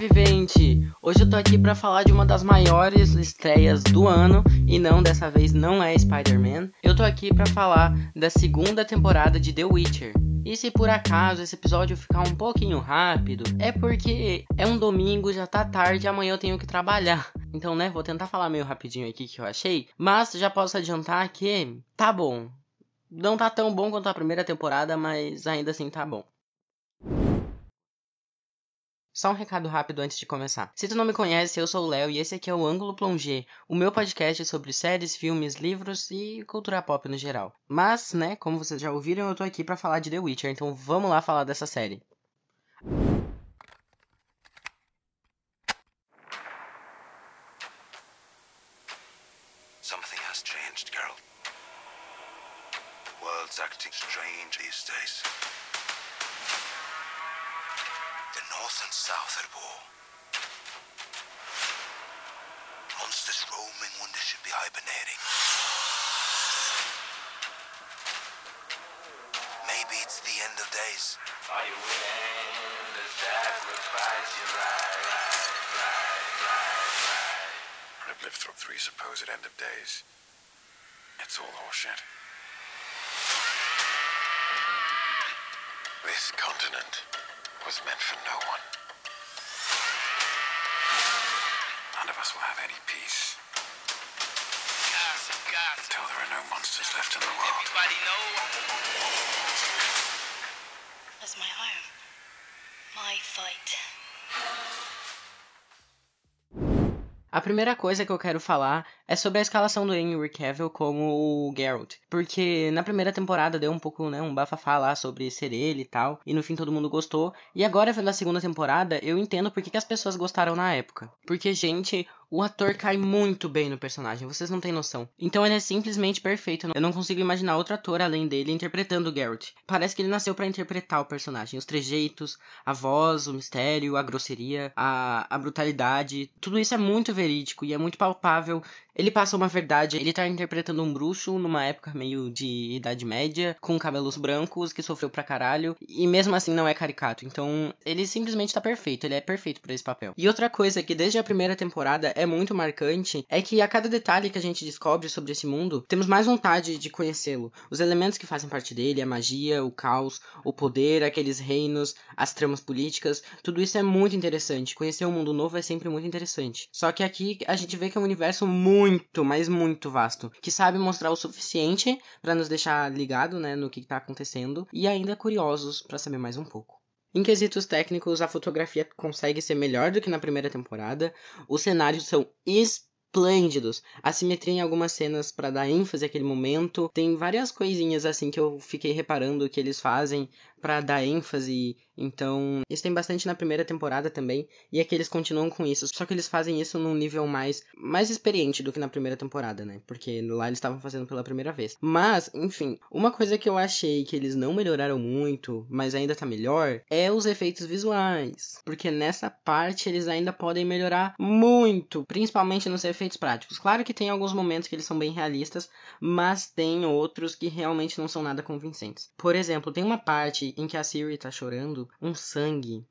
vivente! Hoje eu tô aqui para falar de uma das maiores estreias do ano e não, dessa vez não é Spider-Man. Eu tô aqui para falar da segunda temporada de The Witcher. E se por acaso esse episódio ficar um pouquinho rápido, é porque é um domingo, já tá tarde e amanhã eu tenho que trabalhar. Então, né, vou tentar falar meio rapidinho aqui que eu achei, mas já posso adiantar que tá bom. Não tá tão bom quanto a primeira temporada, mas ainda assim tá bom. Só um recado rápido antes de começar. Se tu não me conhece, eu sou o Léo e esse aqui é o Ângulo Plongé, o meu podcast sobre séries, filmes, livros e cultura pop no geral. Mas, né, como vocês já ouviram, eu tô aqui para falar de The Witcher, então vamos lá falar dessa série. End of days. Are you willing to sacrifice your life? I've lived through three supposed end of days. It's all horseshit. This continent was meant for no one. None of us will have any peace Gossip, gossip. until there are no monsters left in the world. That's my home. My fight. A primeira coisa que eu quero falar é sobre a escalação do Henry Cavill como o Geralt. Porque na primeira temporada deu um pouco, né, um bafafá lá sobre ser ele e tal. E no fim todo mundo gostou. E agora, vendo a segunda temporada, eu entendo por que, que as pessoas gostaram na época. Porque, gente, o ator cai muito bem no personagem, vocês não têm noção. Então ele é simplesmente perfeito. Eu não consigo imaginar outro ator além dele interpretando o Geralt. Parece que ele nasceu para interpretar o personagem. Os trejeitos, a voz, o mistério, a grosseria, a, a brutalidade. Tudo isso é muito verídico e é muito palpável. Ele passa uma verdade, ele tá interpretando um bruxo numa época meio de Idade Média, com cabelos brancos, que sofreu pra caralho, e mesmo assim não é caricato. Então, ele simplesmente tá perfeito, ele é perfeito para esse papel. E outra coisa que desde a primeira temporada é muito marcante é que a cada detalhe que a gente descobre sobre esse mundo, temos mais vontade de conhecê-lo. Os elementos que fazem parte dele, a magia, o caos, o poder, aqueles reinos, as tramas políticas, tudo isso é muito interessante. Conhecer um mundo novo é sempre muito interessante. Só que aqui a gente vê que é um universo muito muito, mas muito vasto, que sabe mostrar o suficiente para nos deixar ligado, né, no que tá acontecendo e ainda curiosos para saber mais um pouco. Em quesitos técnicos, a fotografia consegue ser melhor do que na primeira temporada. Os cenários são esplêndidos. A simetria em algumas cenas para dar ênfase àquele momento. Tem várias coisinhas assim que eu fiquei reparando que eles fazem para dar ênfase. Então, isso tem bastante na primeira temporada também, e é que eles continuam com isso, só que eles fazem isso num nível mais mais experiente do que na primeira temporada, né? Porque lá eles estavam fazendo pela primeira vez. Mas, enfim, uma coisa que eu achei que eles não melhoraram muito, mas ainda tá melhor, é os efeitos visuais, porque nessa parte eles ainda podem melhorar muito, principalmente nos efeitos práticos. Claro que tem alguns momentos que eles são bem realistas, mas tem outros que realmente não são nada convincentes. Por exemplo, tem uma parte em que a Siri tá chorando um sangue.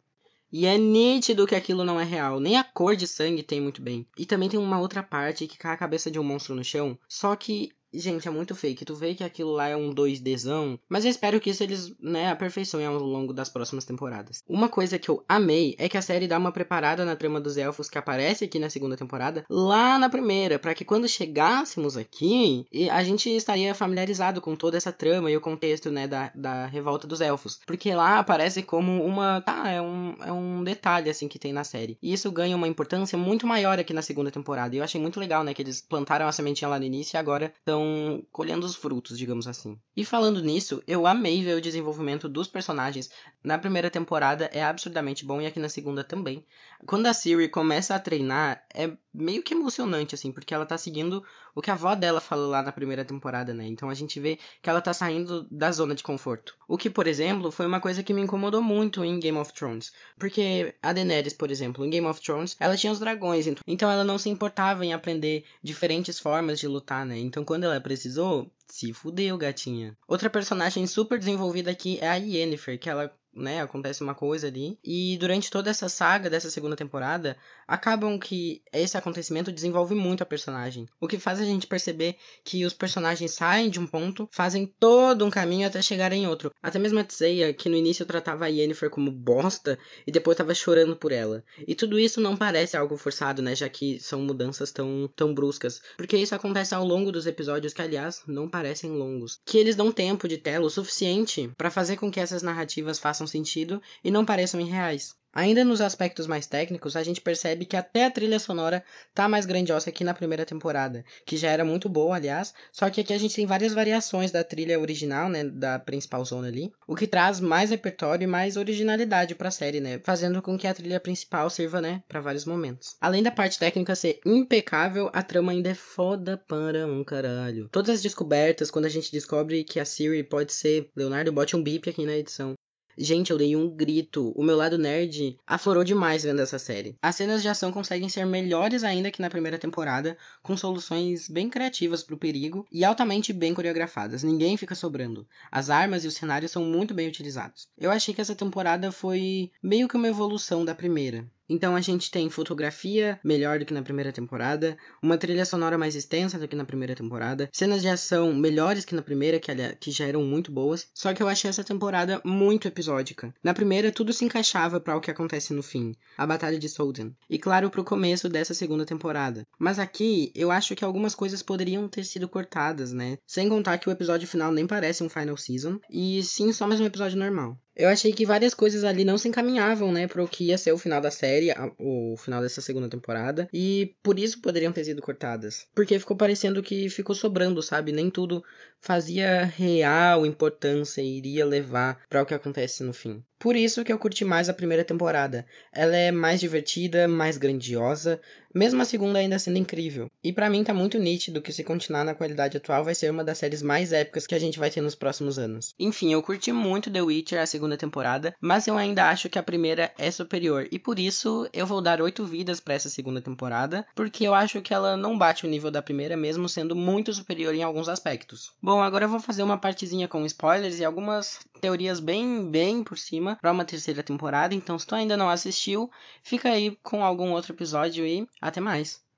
E é nítido que aquilo não é real. Nem a cor de sangue tem muito bem. E também tem uma outra parte que cai a cabeça de um monstro no chão. Só que Gente, é muito fake. Tu vê que aquilo lá é um 2Dzão. Mas eu espero que isso eles, né, aperfeiçoem ao longo das próximas temporadas. Uma coisa que eu amei é que a série dá uma preparada na trama dos elfos que aparece aqui na segunda temporada, lá na primeira, para que quando chegássemos aqui, a gente estaria familiarizado com toda essa trama e o contexto, né, da, da revolta dos elfos. Porque lá aparece como uma. Tá, é um, é um detalhe, assim, que tem na série. E isso ganha uma importância muito maior aqui na segunda temporada. E eu achei muito legal, né, que eles plantaram a sementinha lá no início e agora estão estão colhendo os frutos, digamos assim. E falando nisso, eu amei ver o desenvolvimento dos personagens. Na primeira temporada é absurdamente bom e aqui na segunda também. Quando a Siri começa a treinar, é meio que emocionante, assim, porque ela tá seguindo o que a avó dela falou lá na primeira temporada, né? Então a gente vê que ela tá saindo da zona de conforto. O que, por exemplo, foi uma coisa que me incomodou muito em Game of Thrones. Porque a Daenerys, por exemplo, em Game of Thrones, ela tinha os dragões, então ela não se importava em aprender diferentes formas de lutar, né? Então quando ela precisou, se fudeu, gatinha. Outra personagem super desenvolvida aqui é a Yennefer, que ela né, acontece uma coisa ali. E durante toda essa saga dessa segunda temporada, acabam que esse acontecimento desenvolve muito a personagem. O que faz a gente perceber que os personagens saem de um ponto, fazem todo um caminho até chegar em outro. Até mesmo a Tseia, que no início tratava a Yennefer como bosta e depois tava chorando por ela. E tudo isso não parece algo forçado, né, já que são mudanças tão, tão bruscas. Porque isso acontece ao longo dos episódios, que aliás não parecem longos. Que eles dão tempo de tela o suficiente para fazer com que essas narrativas façam sentido e não pareçam irreais. Ainda nos aspectos mais técnicos, a gente percebe que até a trilha sonora tá mais grandiosa aqui na primeira temporada, que já era muito boa, aliás, só que aqui a gente tem várias variações da trilha original, né, da principal zona ali, o que traz mais repertório e mais originalidade para a série, né, fazendo com que a trilha principal sirva, né, para vários momentos. Além da parte técnica ser impecável, a trama ainda é foda para um caralho. Todas as descobertas, quando a gente descobre que a Siri pode ser Leonardo, bote um bip aqui na edição. Gente, eu dei um grito. O meu lado nerd aflorou demais vendo essa série. As cenas de ação conseguem ser melhores ainda que na primeira temporada, com soluções bem criativas pro perigo e altamente bem coreografadas. Ninguém fica sobrando. As armas e os cenários são muito bem utilizados. Eu achei que essa temporada foi meio que uma evolução da primeira. Então a gente tem fotografia melhor do que na primeira temporada, uma trilha sonora mais extensa do que na primeira temporada, cenas de ação melhores que na primeira, que, que já eram muito boas. Só que eu achei essa temporada muito episódica. Na primeira, tudo se encaixava para o que acontece no fim, a Batalha de Solden. E claro, pro começo dessa segunda temporada. Mas aqui, eu acho que algumas coisas poderiam ter sido cortadas, né? Sem contar que o episódio final nem parece um final season, e sim só mais um episódio normal. Eu achei que várias coisas ali não se encaminhavam, né, para o que ia ser o final da série, o final dessa segunda temporada, e por isso poderiam ter sido cortadas. Porque ficou parecendo que ficou sobrando, sabe? Nem tudo fazia real importância e iria levar para o que acontece no fim. Por isso que eu curti mais a primeira temporada. Ela é mais divertida, mais grandiosa, mesmo a segunda ainda sendo incrível. E para mim tá muito nítido que se continuar na qualidade atual vai ser uma das séries mais épicas que a gente vai ter nos próximos anos. Enfim, eu curti muito The Witcher a segunda temporada, mas eu ainda acho que a primeira é superior e por isso eu vou dar oito vidas para essa segunda temporada, porque eu acho que ela não bate o nível da primeira mesmo sendo muito superior em alguns aspectos. Bom, agora eu vou fazer uma partezinha com spoilers e algumas teorias bem bem por cima para uma terceira temporada. Então, se tu ainda não assistiu, fica aí com algum outro episódio e até mais.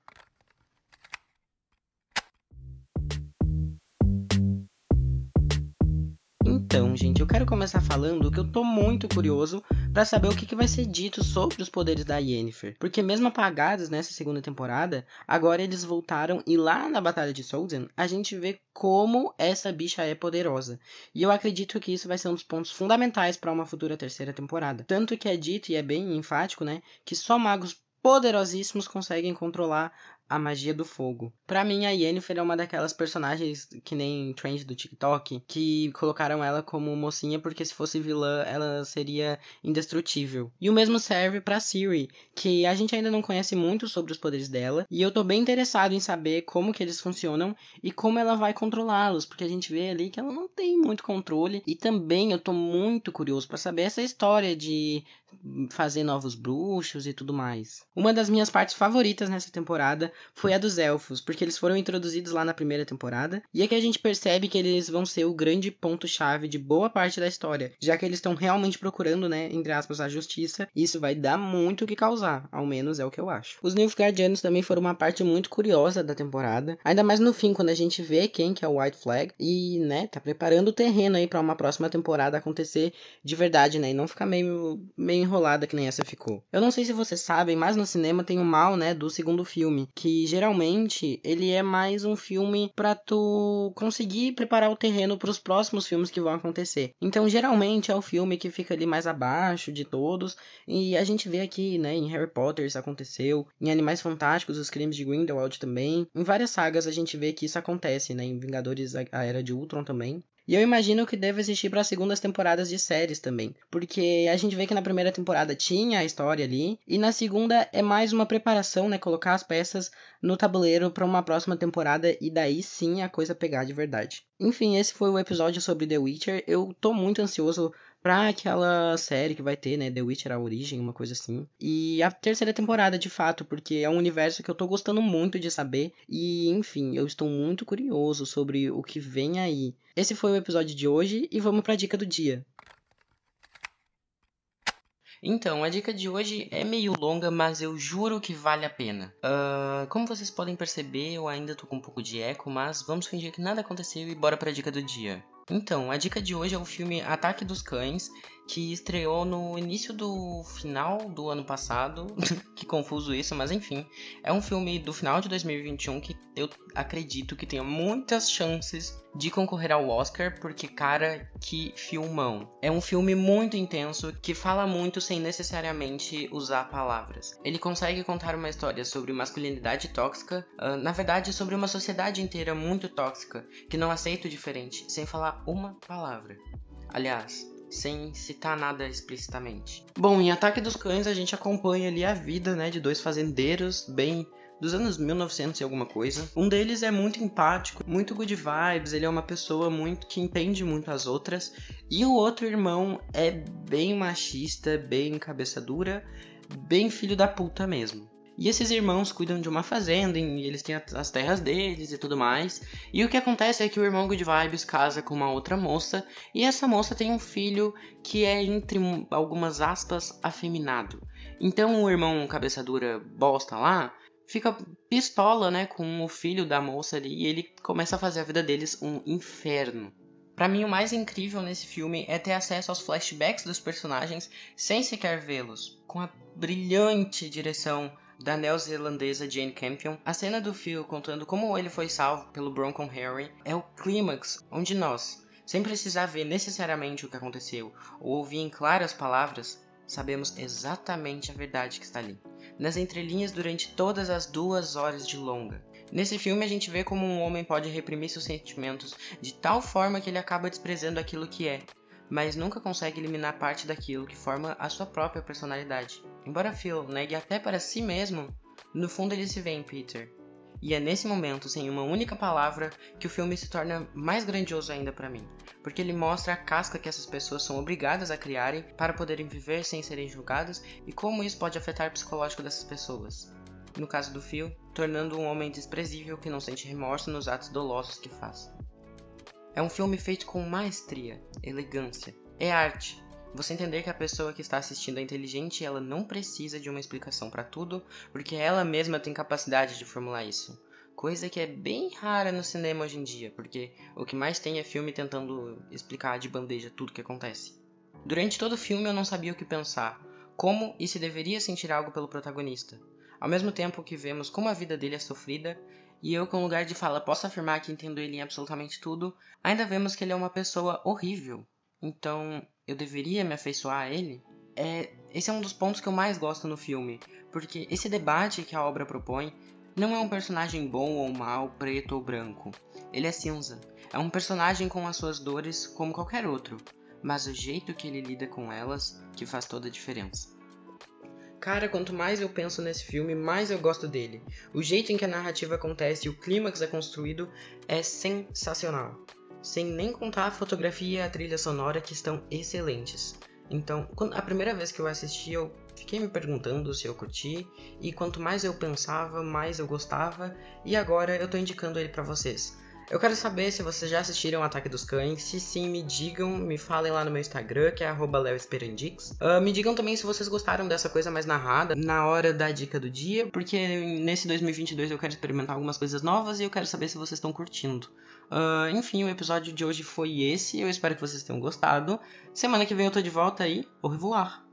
Então, gente, eu quero começar falando que eu tô muito curioso para saber o que, que, vai ser dito sobre os poderes da Yennefer. Porque mesmo apagados nessa segunda temporada, agora eles voltaram e lá na Batalha de Solden, a gente vê como essa bicha é poderosa. E eu acredito que isso vai ser um dos pontos fundamentais para uma futura terceira temporada. Tanto que é dito, e é bem enfático, né, que só magos poderosíssimos conseguem controlar a magia do fogo. Para mim, a Yennefer é uma daquelas personagens que nem trend do TikTok, que colocaram ela como mocinha porque se fosse vilã, ela seria indestrutível. E o mesmo serve para Siri, que a gente ainda não conhece muito sobre os poderes dela, e eu tô bem interessado em saber como que eles funcionam e como ela vai controlá-los, porque a gente vê ali que ela não tem muito controle, e também eu tô muito curioso para saber essa história de fazer novos bruxos e tudo mais. Uma das minhas partes favoritas nessa temporada foi a dos elfos, porque eles foram introduzidos lá na primeira temporada, e aqui a gente percebe que eles vão ser o grande ponto-chave de boa parte da história, já que eles estão realmente procurando, né, entre aspas, a justiça, e isso vai dar muito o que causar, ao menos é o que eu acho. Os Nilfgaardianos também foram uma parte muito curiosa da temporada, ainda mais no fim, quando a gente vê quem que é o White Flag, e, né, tá preparando o terreno aí para uma próxima temporada acontecer de verdade, né, e não ficar meio, meio enrolada que nem essa ficou. Eu não sei se vocês sabem, mas no cinema tem o mal, né, do segundo filme, que geralmente ele é mais um filme para tu conseguir preparar o terreno para os próximos filmes que vão acontecer. Então, geralmente é o filme que fica ali mais abaixo de todos, e a gente vê aqui, né, em Harry Potter isso aconteceu, em Animais Fantásticos, os crimes de Grindelwald também. Em várias sagas a gente vê que isso acontece, né, em Vingadores a Era de Ultron também. E eu imagino que deve existir para as segundas temporadas de séries também. Porque a gente vê que na primeira temporada tinha a história ali. E na segunda é mais uma preparação, né? Colocar as peças no tabuleiro para uma próxima temporada. E daí sim a coisa pegar de verdade. Enfim, esse foi o episódio sobre The Witcher. Eu tô muito ansioso pra aquela série que vai ter, né? The Witcher, a origem, uma coisa assim. E a terceira temporada, de fato, porque é um universo que eu tô gostando muito de saber. E, enfim, eu estou muito curioso sobre o que vem aí. Esse foi o episódio de hoje e vamos pra dica do dia. Então, a dica de hoje é meio longa, mas eu juro que vale a pena. Uh, como vocês podem perceber, eu ainda tô com um pouco de eco, mas vamos fingir que nada aconteceu e bora pra dica do dia. Então, a dica de hoje é o filme Ataque dos Cães, que estreou no início do final do ano passado. que confuso isso, mas enfim. É um filme do final de 2021 que eu acredito que tenha muitas chances de concorrer ao Oscar, porque, cara, que filmão. É um filme muito intenso que fala muito sem necessariamente usar palavras. Ele consegue contar uma história sobre masculinidade tóxica, uh, na verdade, sobre uma sociedade inteira muito tóxica, que não aceita o diferente, sem falar uma palavra. Aliás, sem citar nada explicitamente. Bom, em Ataque dos Cães a gente acompanha ali a vida, né, de dois fazendeiros bem dos anos 1900 e alguma coisa. Um deles é muito empático, muito good vibes, ele é uma pessoa muito que entende muito as outras, e o outro irmão é bem machista, bem cabeça dura, bem filho da puta mesmo. E esses irmãos cuidam de uma fazenda e eles têm as terras deles e tudo mais. E o que acontece é que o irmão Good Vibes casa com uma outra moça e essa moça tem um filho que é, entre algumas aspas, afeminado. Então o irmão cabeça dura bosta lá fica pistola, né, com o filho da moça ali e ele começa a fazer a vida deles um inferno. Para mim, o mais incrível nesse filme é ter acesso aos flashbacks dos personagens sem sequer vê-los, com a brilhante direção da neozelandesa Jane Campion, a cena do Phil contando como ele foi salvo pelo Bronco Harry é o clímax onde nós, sem precisar ver necessariamente o que aconteceu ou ouvir em claras palavras, sabemos exatamente a verdade que está ali, nas entrelinhas durante todas as duas horas de longa. Nesse filme a gente vê como um homem pode reprimir seus sentimentos de tal forma que ele acaba desprezando aquilo que é, mas nunca consegue eliminar parte daquilo que forma a sua própria personalidade. Embora Phil negue até para si mesmo, no fundo ele se vê em Peter. E é nesse momento, sem uma única palavra, que o filme se torna mais grandioso ainda para mim, porque ele mostra a casca que essas pessoas são obrigadas a criarem para poderem viver sem serem julgadas e como isso pode afetar o psicológico dessas pessoas. No caso do Phil, tornando um homem desprezível que não sente remorso nos atos dolosos que faz. É um filme feito com maestria, elegância. É arte. Você entender que a pessoa que está assistindo é inteligente e ela não precisa de uma explicação para tudo, porque ela mesma tem capacidade de formular isso. Coisa que é bem rara no cinema hoje em dia, porque o que mais tem é filme tentando explicar de bandeja tudo o que acontece. Durante todo o filme eu não sabia o que pensar, como e se deveria sentir algo pelo protagonista. Ao mesmo tempo que vemos como a vida dele é sofrida, e eu, com lugar de fala, posso afirmar que entendo ele em absolutamente tudo, ainda vemos que ele é uma pessoa horrível. Então, eu deveria me afeiçoar a ele? É, esse é um dos pontos que eu mais gosto no filme, porque esse debate que a obra propõe não é um personagem bom ou mal, preto ou branco. Ele é cinza. É um personagem com as suas dores como qualquer outro, mas o jeito que ele lida com elas que faz toda a diferença. Cara, quanto mais eu penso nesse filme, mais eu gosto dele. O jeito em que a narrativa acontece e o clímax é construído é sensacional. Sem nem contar a fotografia e a trilha sonora que estão excelentes. Então, a primeira vez que eu assisti, eu fiquei me perguntando se eu curti, e quanto mais eu pensava, mais eu gostava, e agora eu tô indicando ele para vocês. Eu quero saber se vocês já assistiram Ataque dos Cães. Se sim, me digam, me falem lá no meu Instagram, que é leoesperandix. Uh, me digam também se vocês gostaram dessa coisa mais narrada na hora da dica do dia, porque nesse 2022 eu quero experimentar algumas coisas novas e eu quero saber se vocês estão curtindo. Uh, enfim, o episódio de hoje foi esse. Eu espero que vocês tenham gostado. Semana que vem eu tô de volta aí. Au revoir!